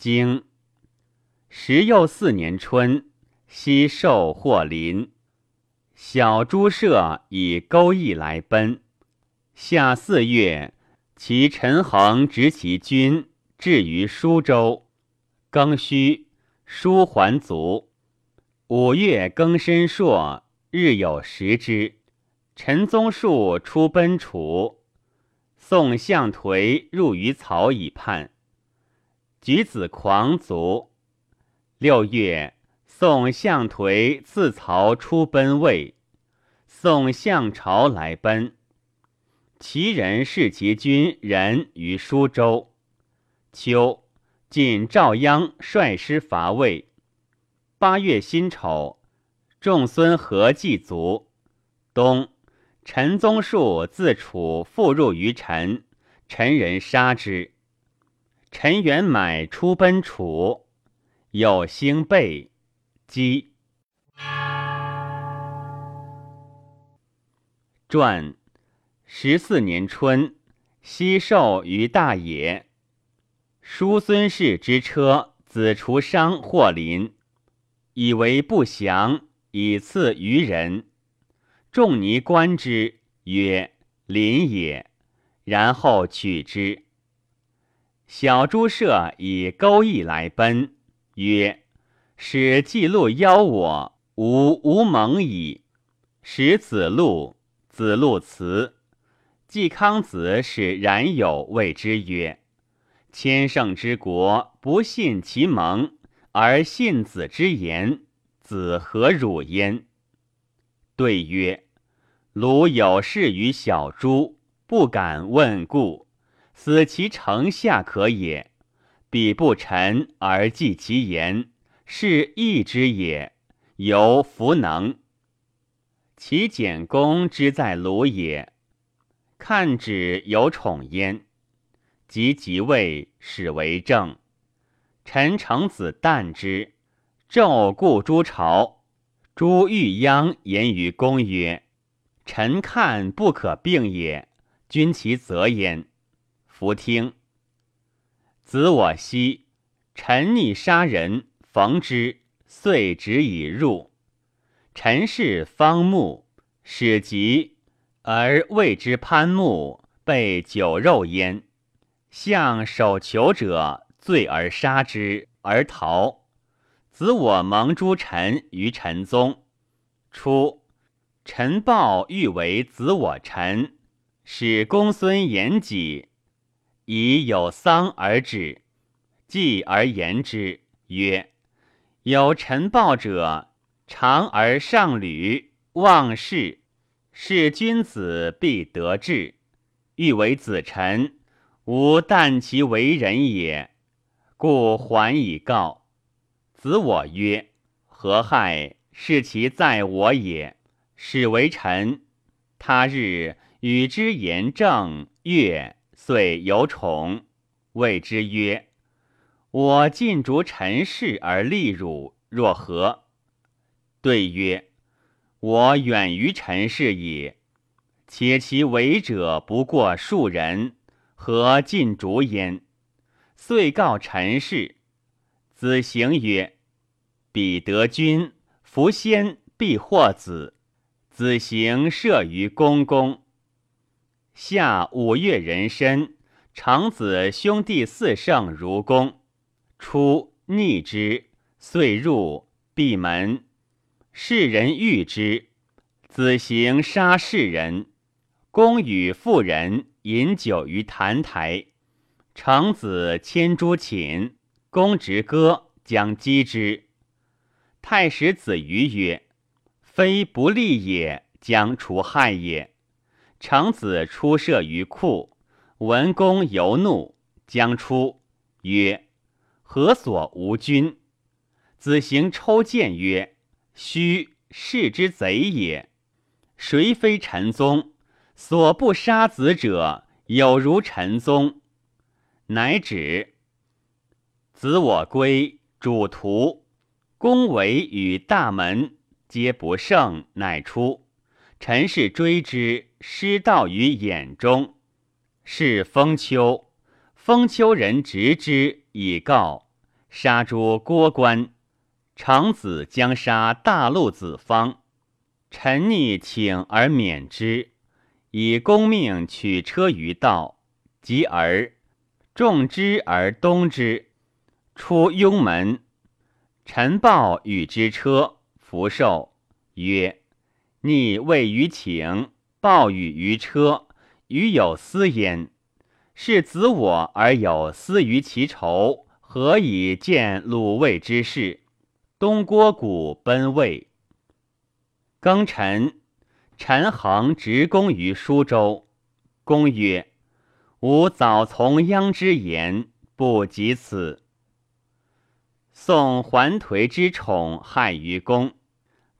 经时又四年春，西受或临。小诸舍以钩弋来奔。夏四月，其陈恒执其军至于舒州。庚戌，舒还卒。五月庚申朔，日有食之。陈宗树出奔楚。宋相颓入于曹以叛。举子狂卒。六月。宋相颓赐曹出奔魏，宋相朝来奔。齐人视其军人于舒州。秋，晋赵鞅率师伐魏。八月辛丑，仲孙何祭卒。冬，陈宗树自楚复入于陈，陈人杀之。陈元买出奔楚，有兴备。姬传十四年春，西狩于大野。叔孙氏之车子除商或林，以为不祥，以赐于人。仲尼观之，曰：“林也。”然后取之。小诸舍以钩弋来奔，曰。使季路邀我，吾无蒙矣。使子路，子路辞。季康子使冉有谓之曰：“千乘之国，不信其盟，而信子之言，子何辱焉？”对曰：“鲁有事于小诸，不敢问故，死其城下可也。彼不臣而记其言。”是义之也，犹弗能。其简公之在鲁也，看止有宠焉。及即位，始为政。臣成子旦之，昼故诸朝。诸欲鞅言于公曰：“臣看不可并也，君其责焉。”弗听。子我兮，臣逆杀人。逢之，遂止以入。臣氏方木，始疾，而谓之攀木，被酒肉焉。向守求者，醉而杀之，而逃。子我蒙诸臣于陈宗。初，陈豹欲为子我臣，使公孙言己，以有丧而止。继而言之，曰。有臣报者，长而上履，忘事，是君子必得志。欲为子臣，吾但其为人也，故还以告。子我曰：“何害？是其在我也。使为臣，他日与之言正，悦，遂有宠。谓之曰。”我尽逐陈氏而立汝，若何？对曰：我远于陈氏也。且其为者不过数人，何尽逐焉？遂告陈氏。子行曰：彼得君，弗先必获子。子行射于公公。夏五月壬申，长子兄弟四圣如公。出逆之，遂入闭门。世人遇之，子行杀世人。公与妇人饮酒于坛台，长子牵诸寝，公执戈将击之。太史子瑜曰：“非不利也，将除害也。”长子出射于库，闻公尤怒，将出曰。何所无君？子行抽剑曰：“须是之贼也。谁非陈宗？所不杀子者，有如陈宗。”乃止。子我归，主徒公为与大门，皆不胜，乃出。陈氏追之，失道于眼中。是封丘，封丘人执之以告。杀诸郭关。长子将杀大陆子方，臣逆请而免之，以公命取车于道，及而众之而东之，出雍门。臣报与之车，福寿曰：“逆位于请，暴雨于车，与有私焉。是子我而有私于其仇，何以见鲁卫之事？”东郭谷奔魏。庚辰，陈恒执公于舒州。公曰：“吾早从鞅之言，不及此。”宋桓颓之宠害于公，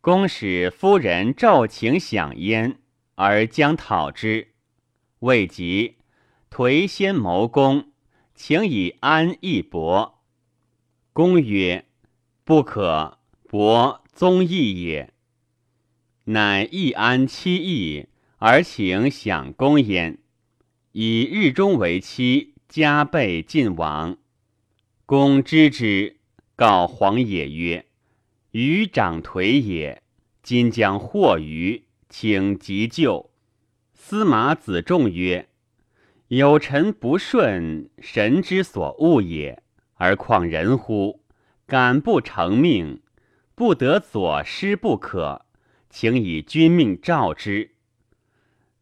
公使夫人骤请享焉，而将讨之。未及，颓先谋公，请以安易伯。公曰。不可，伯宗义也。乃易安妻义，而请享公焉。以日中为期，加倍晋王。公知之，告黄野曰：“余长颓也，今将获于，请急救。”司马子仲曰：“有臣不顺，神之所恶也，而况人乎？”敢不成命，不得左师不可，请以君命召之。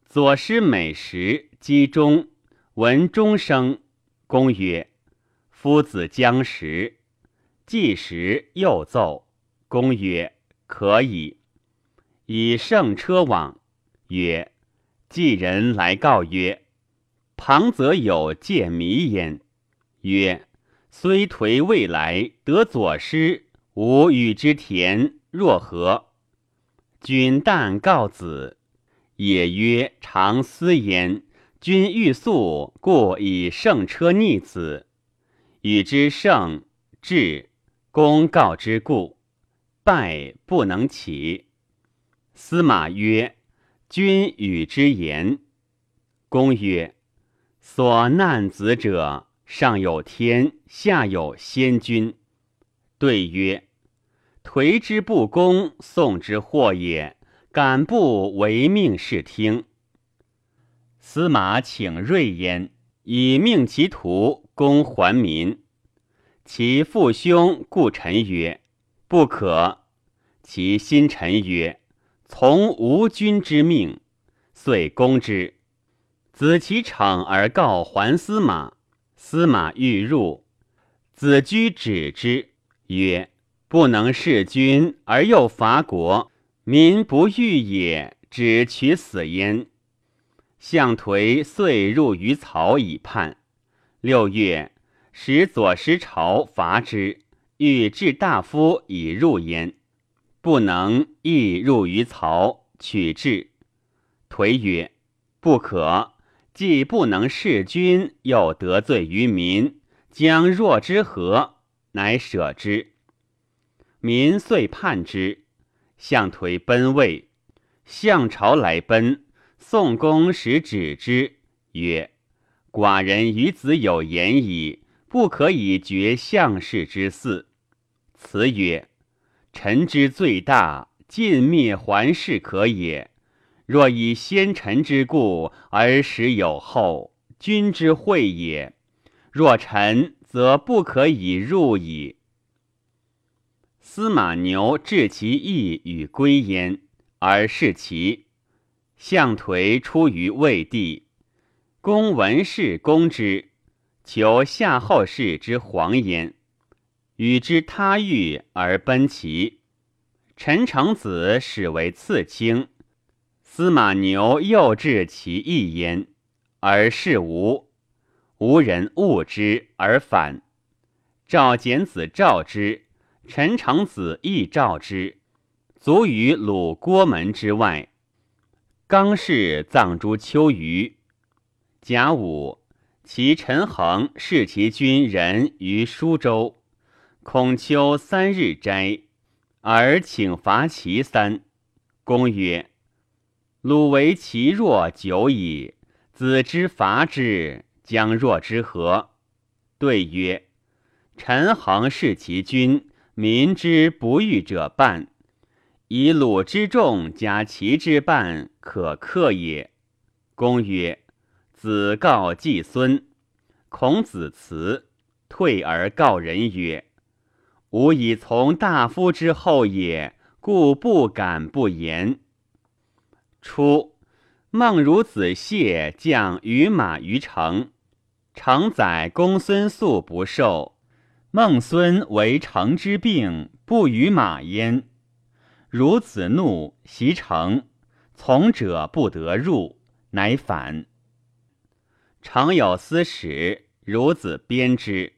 左师每时击钟，闻钟声，公曰：“夫子将食。”既食，又奏。公曰：“可以。”以圣车往，曰：“寄人来告曰：‘庞则有见迷焉。’曰。”虽颓未来得左师，吾与之田若何？君但告子，也曰：“常思焉。”君欲速，故以圣车逆子，与之圣至，公告之故，败不能起。司马曰：“君与之言。”公曰：“所难子者。”上有天，下有先君。对曰：“颓之不公，宋之祸也。敢不唯命是听？”司马请锐焉，以命其徒攻还民。其父兄故臣曰：“不可。”其心臣曰：“从吾君之命。”遂攻之。子其逞而告还司马。司马欲入，子居止之，曰：“不能弑君而又伐国，民不欲也，只取死焉。”项颓遂入于曹以叛。六月，使左师朝伐之，欲置大夫以入焉，不能，亦入于曹，取之。颓曰：“不可。”既不能弑君，又得罪于民，将若之何？乃舍之。民遂叛之。项颓奔魏，向朝来奔。宋公使止之，曰：“寡人与子有言矣，不可以绝项氏之嗣。”辞曰：“臣之最大，尽灭桓氏可也。”若以先臣之故而使有后，君之惠也；若臣，则不可以入矣。司马牛治其义与归焉，而视其。项颓出于魏地，公闻事攻之，求夏后氏之黄焉，与之他遇而奔齐。陈成子始为刺青。司马牛又至其义焉，而事无，无人恶之而反。赵简子召之，陈成子亦召之，卒于鲁郭门之外。刚氏葬诸丘余。甲午，其陈恒弑其军人于舒州，孔丘三日斋，而请伐其三。公曰。鲁为其弱久矣，子之伐之，将若之何？对曰：陈恒视其君，民之不欲者半。以鲁之众加齐之半，可克也。公曰：“子告季孙。”孔子辞，退而告人曰：“吾以从大夫之后也，故不敢不言。”初，孟孺子谢将于马于城，承载公孙宿不受，孟孙为城之病，不与马焉。孺子怒，袭城，从者不得入，乃反。常有司使，孺子编之。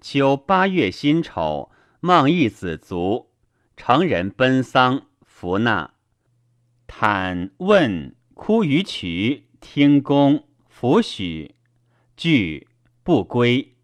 秋八月辛丑，孟义子卒，成人奔丧，服纳。坦问哭于渠，听公，弗许，惧不归。